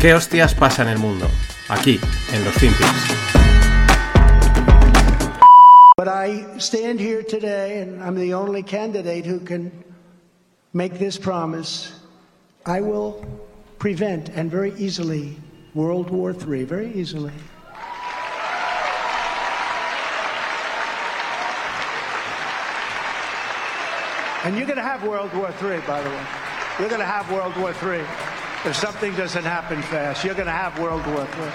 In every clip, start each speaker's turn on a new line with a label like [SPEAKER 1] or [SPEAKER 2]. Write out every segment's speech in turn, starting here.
[SPEAKER 1] ¿Qué hostias pasa en el mundo? Aquí, en los Finpics.
[SPEAKER 2] But I stand here today, and I'm the only candidate who can make this promise. I will prevent, and very easily, World War III, very easily. And you're going to have World War III, by the way. You're going to have World War III. If something doesn't happen fast, you're going to have World War III.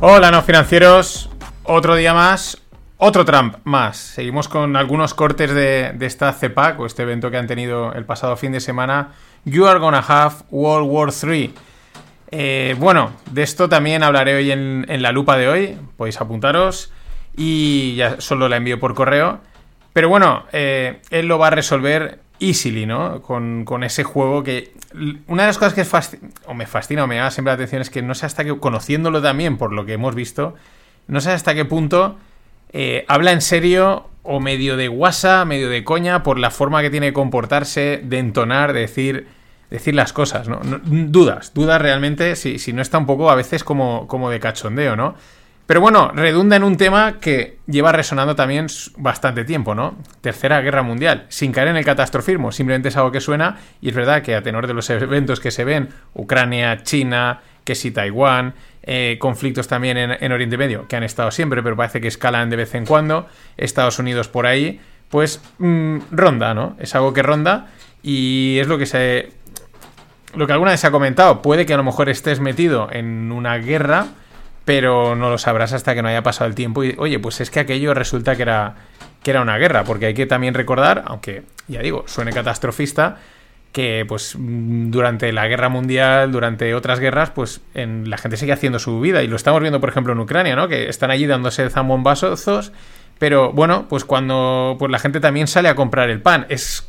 [SPEAKER 3] Hola, no financieros. Otro día más. Otro Trump más. Seguimos con algunos cortes de, de esta CEPAC o este evento que han tenido el pasado fin de semana. You are gonna have World War III. Eh, bueno, de esto también hablaré hoy en, en la lupa de hoy. Podéis apuntaros. Y ya solo la envío por correo. Pero bueno, eh, él lo va a resolver easily, ¿no? Con, con ese juego que... Una de las cosas que o me fascina o me llama siempre la atención es que no sé hasta qué, conociéndolo también por lo que hemos visto, no sé hasta qué punto eh, habla en serio o medio de guasa, medio de coña, por la forma que tiene de comportarse, de entonar, de decir, decir las cosas, ¿no? No- dudas, dudas realmente, si, si no está un poco a veces como, como de cachondeo, ¿no? Pero bueno, redunda en un tema que lleva resonando también bastante tiempo, ¿no? Tercera Guerra Mundial, sin caer en el catastrofismo, simplemente es algo que suena y es verdad que a tenor de los eventos que se ven, Ucrania, China, que si Taiwán, eh, conflictos también en, en Oriente Medio, que han estado siempre, pero parece que escalan de vez en cuando, Estados Unidos por ahí, pues mm, ronda, ¿no? Es algo que ronda y es lo que se... Lo que alguna vez se ha comentado, puede que a lo mejor estés metido en una guerra, pero no lo sabrás hasta que no haya pasado el tiempo y, oye, pues es que aquello resulta que era, que era una guerra, porque hay que también recordar, aunque ya digo, suene catastrofista, que pues durante la guerra mundial, durante otras guerras, pues en, la gente sigue haciendo su vida y lo estamos viendo, por ejemplo, en Ucrania, ¿no? Que están allí dándose zambombazos, pero bueno, pues cuando pues la gente también sale a comprar el pan, es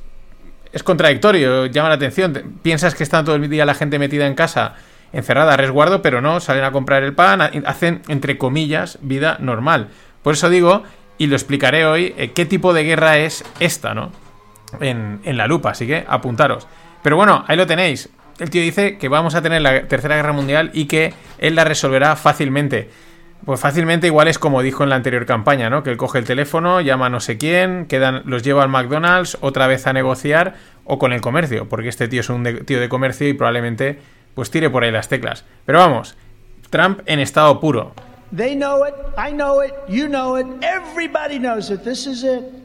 [SPEAKER 3] es contradictorio, llama la atención. Te- Piensas que está todo el día la gente metida en casa, encerrada a resguardo, pero no, salen a comprar el pan, ha- hacen, entre comillas, vida normal. Por eso digo, y lo explicaré hoy, eh, qué tipo de guerra es esta, ¿no? En, en la lupa, así que apuntaros. Pero bueno, ahí lo tenéis. El tío dice que vamos a tener la Tercera Guerra Mundial y que él la resolverá fácilmente. Pues fácilmente igual es como dijo en la anterior campaña, ¿no? Que él coge el teléfono, llama a no sé quién, quedan, los lleva al McDonald's otra vez a negociar o con el comercio, porque este tío es un tío de comercio y probablemente pues tire por ahí las teclas. Pero vamos, Trump en estado puro.
[SPEAKER 2] They know it, I know it, you know it, everybody knows it. This is it.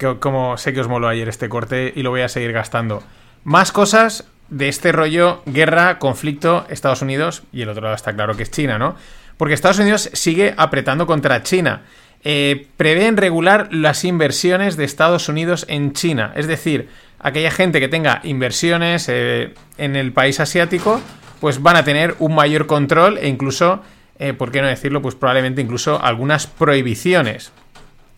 [SPEAKER 3] que como sé que os moló ayer este corte y lo voy a seguir gastando. Más cosas de este rollo guerra, conflicto, Estados Unidos y el otro lado está claro que es China, ¿no? Porque Estados Unidos sigue apretando contra China. Eh, prevén regular las inversiones de Estados Unidos en China. Es decir, aquella gente que tenga inversiones eh, en el país asiático, pues van a tener un mayor control e incluso, eh, ¿por qué no decirlo? Pues probablemente incluso algunas prohibiciones.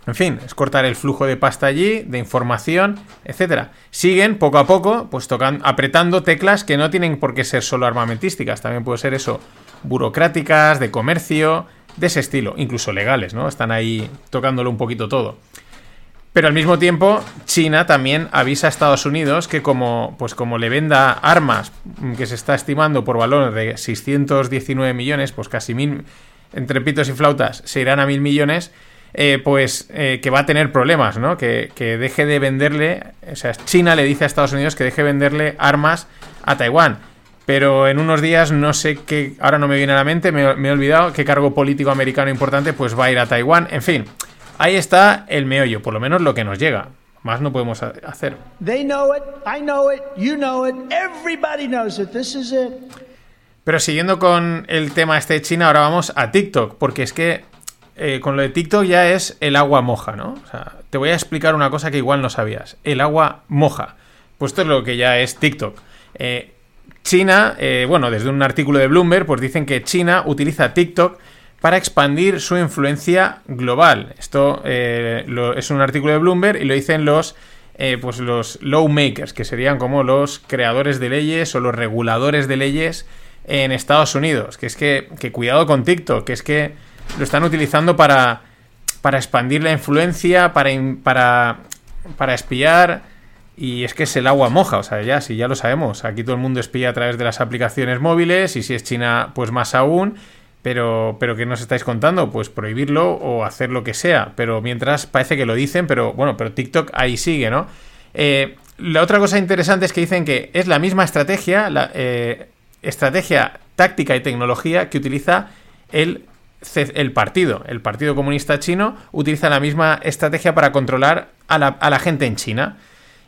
[SPEAKER 3] En fin, es cortar el flujo de pasta allí, de información, etcétera. Siguen poco a poco, pues apretando teclas que no tienen por qué ser solo armamentísticas, también puede ser eso, burocráticas, de comercio, de ese estilo, incluso legales, ¿no? Están ahí tocándolo un poquito todo. Pero al mismo tiempo, China también avisa a Estados Unidos que como, pues como le venda armas que se está estimando por valor de 619 millones, pues casi mil, entre pitos y flautas, se irán a mil millones, eh, pues eh, que va a tener problemas, ¿no? Que, que deje de venderle, o sea, China le dice a Estados Unidos que deje de venderle armas a Taiwán. Pero en unos días no sé qué, ahora no me viene a la mente, me, me he olvidado qué cargo político americano importante pues va a ir a Taiwán. En fin, ahí está el meollo, por lo menos lo que nos llega. Más no podemos ha- hacer. Pero siguiendo con el tema este de China, ahora vamos a TikTok, porque es que eh, con lo de TikTok ya es el agua moja, ¿no? O sea, te voy a explicar una cosa que igual no sabías. El agua moja. Pues esto es lo que ya es TikTok. Eh, China, eh, bueno, desde un artículo de Bloomberg, pues dicen que China utiliza TikTok para expandir su influencia global. Esto eh, es un artículo de Bloomberg y lo dicen los, eh, pues los lawmakers, que serían como los creadores de leyes o los reguladores de leyes en Estados Unidos. Que es que, que cuidado con TikTok, que es que lo están utilizando para, para expandir la influencia, para, para, para espiar. Y es que es el agua moja, o sea, ya, si ya lo sabemos. Aquí todo el mundo espía a través de las aplicaciones móviles y si es China, pues más aún. Pero, pero ¿qué nos estáis contando? Pues prohibirlo o hacer lo que sea. Pero mientras parece que lo dicen, pero bueno, pero TikTok ahí sigue, ¿no? Eh, la otra cosa interesante es que dicen que es la misma estrategia, la eh, estrategia táctica y tecnología que utiliza el, el, partido. El Partido Comunista Chino utiliza la misma estrategia para controlar a la, a la gente en China.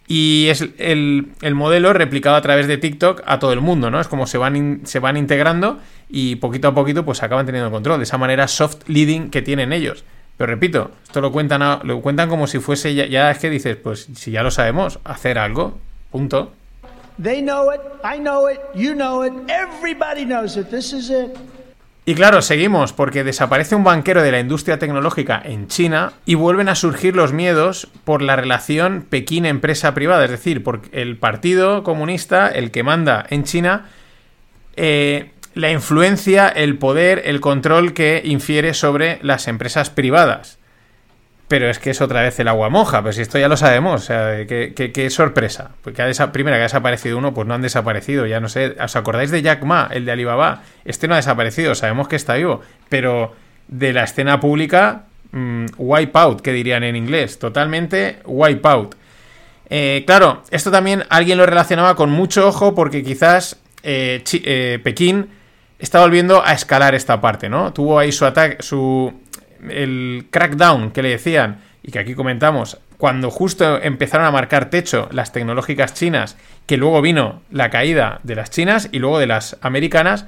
[SPEAKER 3] Y es el, el, modelo replicado a través de TikTok a todo el mundo, ¿no? Es como se van, se van integrando y poquito a poquito pues acaban teniendo control. De esa manera soft leading que tienen ellos. Pero repito, esto lo cuentan, lo cuentan como si fuese ya, ya, es que dices, pues si ya lo sabemos, hacer algo, punto.
[SPEAKER 2] They know it, I know it, you know it, everybody knows it. This is it.
[SPEAKER 3] Y claro, seguimos, porque desaparece un banquero de la industria tecnológica en China y vuelven a surgir los miedos por la relación Pekín-empresa privada, es decir, porque el Partido Comunista, el que manda en China, eh, la influencia, el poder, el control que infiere sobre las empresas privadas. Pero es que es otra vez el agua moja, pues si esto ya lo sabemos, o sea, qué, sorpresa. Porque ha primera que ha desaparecido uno, pues no han desaparecido, ya no sé. ¿Os acordáis de Jack Ma, el de Alibaba? Este no ha desaparecido, sabemos que está vivo, pero de la escena pública, mmm, wipe out, que dirían en inglés, totalmente wipe out. Eh, claro, esto también alguien lo relacionaba con mucho ojo porque quizás eh, eh, Pekín está volviendo a escalar esta parte, ¿no? Tuvo ahí su ataque, su el crackdown que le decían y que aquí comentamos, cuando justo empezaron a marcar techo las tecnológicas chinas, que luego vino la caída de las chinas y luego de las americanas,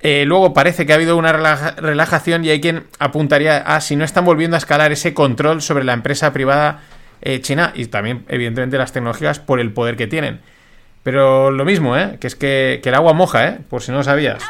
[SPEAKER 3] eh, luego parece que ha habido una relajación y hay quien apuntaría a si no están volviendo a escalar ese control sobre la empresa privada eh, china y también, evidentemente, las tecnológicas por el poder que tienen. Pero lo mismo, ¿eh? Que es que, que el agua moja, ¿eh? Por si no lo sabías.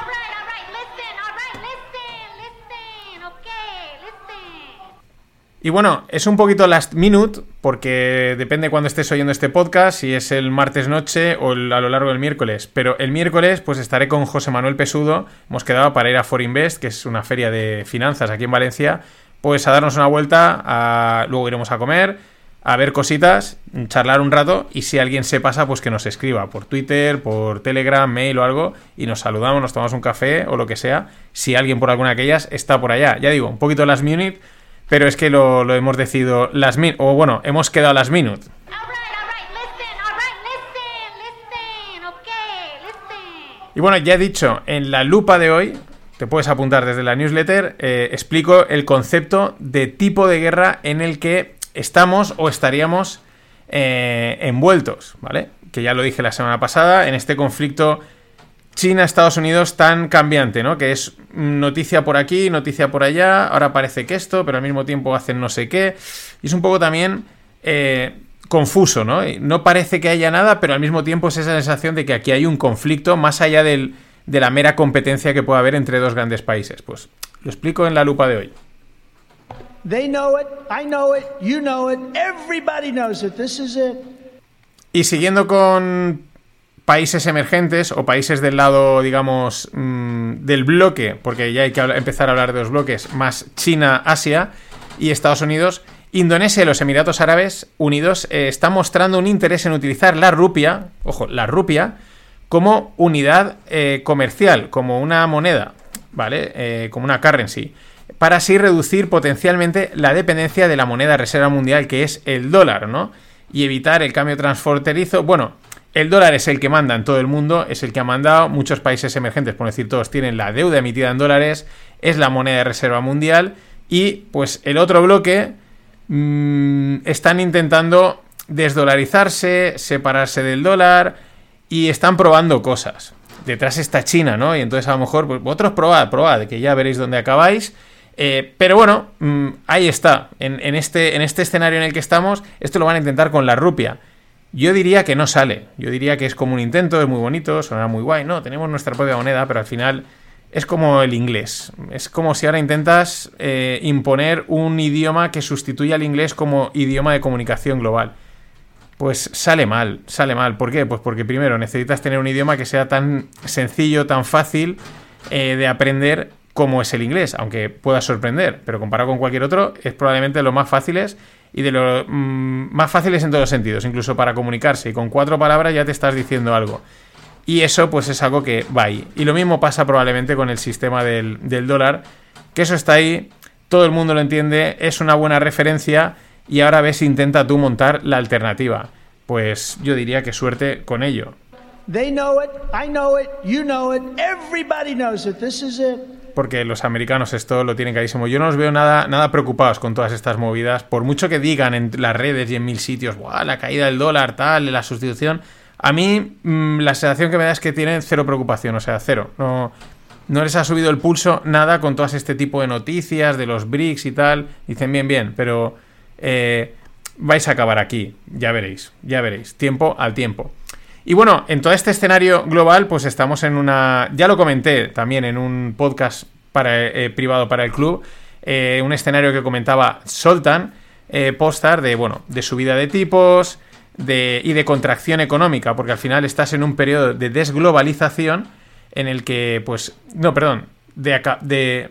[SPEAKER 3] Y bueno, es un poquito last minute, porque depende cuando estés oyendo este podcast, si es el martes noche o a lo largo del miércoles. Pero el miércoles, pues estaré con José Manuel Pesudo. Hemos quedado para ir a Forinvest, que es una feria de finanzas aquí en Valencia, pues a darnos una vuelta, a... luego iremos a comer, a ver cositas, charlar un rato, y si alguien se pasa, pues que nos escriba por Twitter, por Telegram, mail o algo, y nos saludamos, nos tomamos un café o lo que sea, si alguien por alguna de aquellas está por allá. Ya digo, un poquito last minute pero es que lo, hemos decidido las min o bueno, hemos quedado las minutes. Y bueno, ya he dicho, en la lupa de hoy, te puedes apuntar desde la newsletter, eh, explico el concepto de tipo de guerra en el que estamos o estaríamos eh, envueltos, ¿vale? Que ya lo dije la semana pasada, en este conflicto China-Estados Unidos tan cambiante, ¿no? Que es noticia por aquí, noticia por allá, ahora parece que esto, pero al mismo tiempo hacen no sé qué. Y es un poco también eh, confuso, ¿no? No parece que haya nada, pero al mismo tiempo es esa sensación de que aquí hay un conflicto más allá de la mera competencia que puede haber entre dos grandes países. Pues lo explico en la lupa de hoy. Y siguiendo con países emergentes o países del lado, digamos, mm, del bloque, porque ya hay que empezar a hablar de los bloques, más China, Asia y Estados Unidos, Indonesia y los Emiratos Árabes Unidos eh, están mostrando un interés en utilizar la rupia, ojo, la rupia, como unidad eh, comercial, como una moneda, ¿vale? Eh, como una currency, para así reducir potencialmente la dependencia de la moneda reserva mundial que es el dólar, ¿no? Y evitar el cambio transfronterizo. Bueno, el dólar es el que manda en todo el mundo, es el que ha mandado. Muchos países emergentes, por decir todos, tienen la deuda emitida en dólares, es la moneda de reserva mundial. Y pues el otro bloque mmm, están intentando desdolarizarse, separarse del dólar y están probando cosas. Detrás está China, ¿no? Y entonces a lo mejor, pues vosotros probad, probad, que ya veréis dónde acabáis. Eh, pero bueno, mmm, ahí está. En, este, en este escenario en el que estamos, esto lo van a intentar con la rupia. Yo diría que no sale. Yo diría que es como un intento, es muy bonito, sonará muy guay. No, tenemos nuestra propia moneda, pero al final es como el inglés. Es como si ahora intentas eh, imponer un idioma que sustituya al inglés como idioma de comunicación global. Pues sale mal, sale mal. ¿Por qué? Pues porque primero necesitas tener un idioma que sea tan sencillo, tan fácil eh, de aprender como es el inglés, aunque pueda sorprender, pero comparado con cualquier otro, es probablemente los más fáciles y de los mm, más fáciles en todos los sentidos, incluso para comunicarse. Y con cuatro palabras ya te estás diciendo algo. Y eso pues es algo que va ahí. Y lo mismo pasa probablemente con el sistema del, del dólar, que eso está ahí, todo el mundo lo entiende, es una buena referencia y ahora ves intenta tú montar la alternativa. Pues yo diría que suerte con ello.
[SPEAKER 2] They know it, I know it, you know it, everybody knows it. This is it
[SPEAKER 3] porque los americanos esto lo tienen carísimo. Yo no los veo nada, nada preocupados con todas estas movidas. Por mucho que digan en las redes y en mil sitios, la caída del dólar, tal, la sustitución. A mí mm, la sensación que me da es que tienen cero preocupación, o sea, cero. No, no les ha subido el pulso nada con todas este tipo de noticias de los BRICS y tal. Dicen bien, bien, pero eh, vais a acabar aquí. Ya veréis, ya veréis. Tiempo al tiempo. Y bueno, en todo este escenario global, pues estamos en una. Ya lo comenté también en un podcast para, eh, privado para el club. Eh, un escenario que comentaba Soltan eh, Postar de, bueno, de subida de tipos de, y de contracción económica, porque al final estás en un periodo de desglobalización en el que, pues, no, perdón, de, de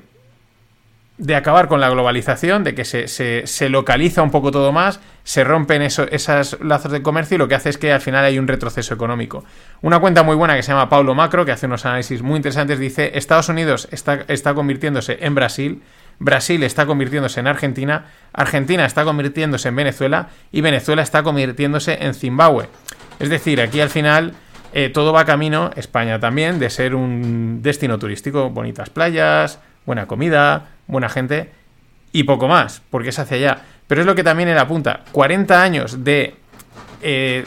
[SPEAKER 3] de acabar con la globalización, de que se, se, localiza un poco todo más, se rompen esos lazos de comercio y lo que hace es que al final hay un retroceso económico. Una cuenta muy buena que se llama Paulo Macro, que hace unos análisis muy interesantes, dice, Estados Unidos está, está convirtiéndose en Brasil, Brasil está convirtiéndose en Argentina, Argentina está convirtiéndose en Venezuela y Venezuela está convirtiéndose en Zimbabue. Es decir, aquí al final eh, todo va camino, España también, de ser un destino turístico, bonitas playas, buena comida, buena gente y poco más, porque es hacia allá. Pero es lo que también él apunta, 40 años de, eh,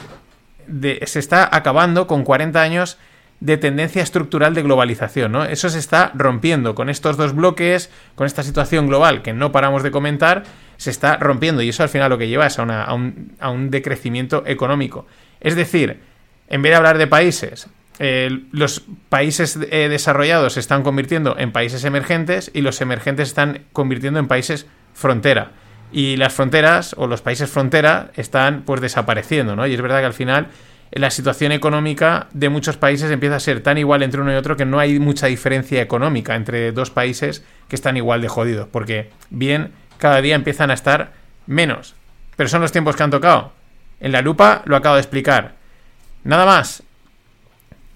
[SPEAKER 3] de... se está acabando con 40 años de tendencia estructural de globalización, ¿no? Eso se está rompiendo con estos dos bloques, con esta situación global que no paramos de comentar, se está rompiendo y eso al final lo que lleva es a, a, un, a un decrecimiento económico. Es decir, en vez de hablar de países los países eh, desarrollados se están convirtiendo en países emergentes y los emergentes están convirtiendo en países frontera. Y las fronteras o los países frontera están pues desapareciendo, ¿no? Y es verdad que al final la situación económica de muchos países empieza a ser tan igual entre uno y otro que no hay mucha diferencia económica entre dos países que están igual de jodidos, porque bien cada día empiezan a estar menos. Pero son los tiempos que han tocado. En la lupa lo acabo de explicar. Nada más.